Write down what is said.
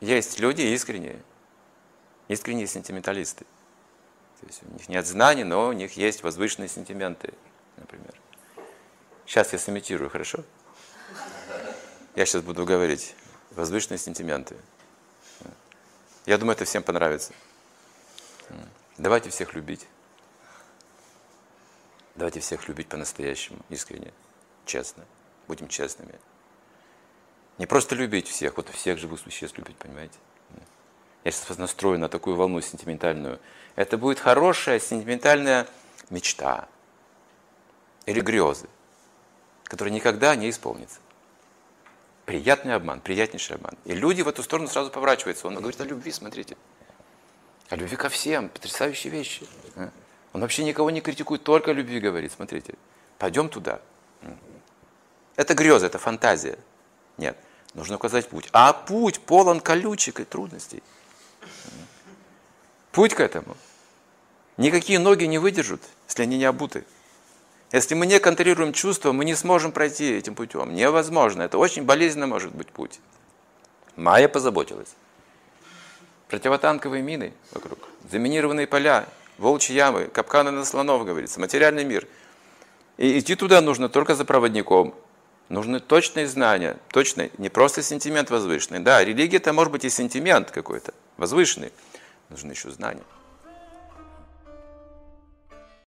Есть люди искренние, искренние сентименталисты. То есть у них нет знаний, но у них есть возвышенные сентименты, например. Сейчас я сымитирую, хорошо? Я сейчас буду говорить. Возвышенные сентименты. Я думаю, это всем понравится. Давайте всех любить. Давайте всех любить по-настоящему, искренне, честно. Будем честными. Не просто любить всех, вот всех живых существ любить, понимаете? Я сейчас вас настрою на такую волну сентиментальную. Это будет хорошая сентиментальная мечта или грезы, которые никогда не исполнятся. Приятный обман, приятнейший обман. И люди в эту сторону сразу поворачиваются. Он говорит о любви, смотрите. О любви ко всем, потрясающие вещи. Он вообще никого не критикует, только о любви говорит. Смотрите, пойдем туда. Это греза, это фантазия. Нет, нужно указать путь. А путь полон колючек и трудностей. Путь к этому. Никакие ноги не выдержат, если они не обуты. Если мы не контролируем чувства, мы не сможем пройти этим путем. Невозможно. Это очень болезненно может быть путь. Майя позаботилась. Противотанковые мины вокруг, заминированные поля, волчьи ямы, капканы на слонов, говорится, материальный мир. И идти туда нужно только за проводником. Нужны точные знания, точные, не просто сентимент возвышенный. Да, религия это может быть и сентимент какой-то, возвышенный. Нужны еще знания.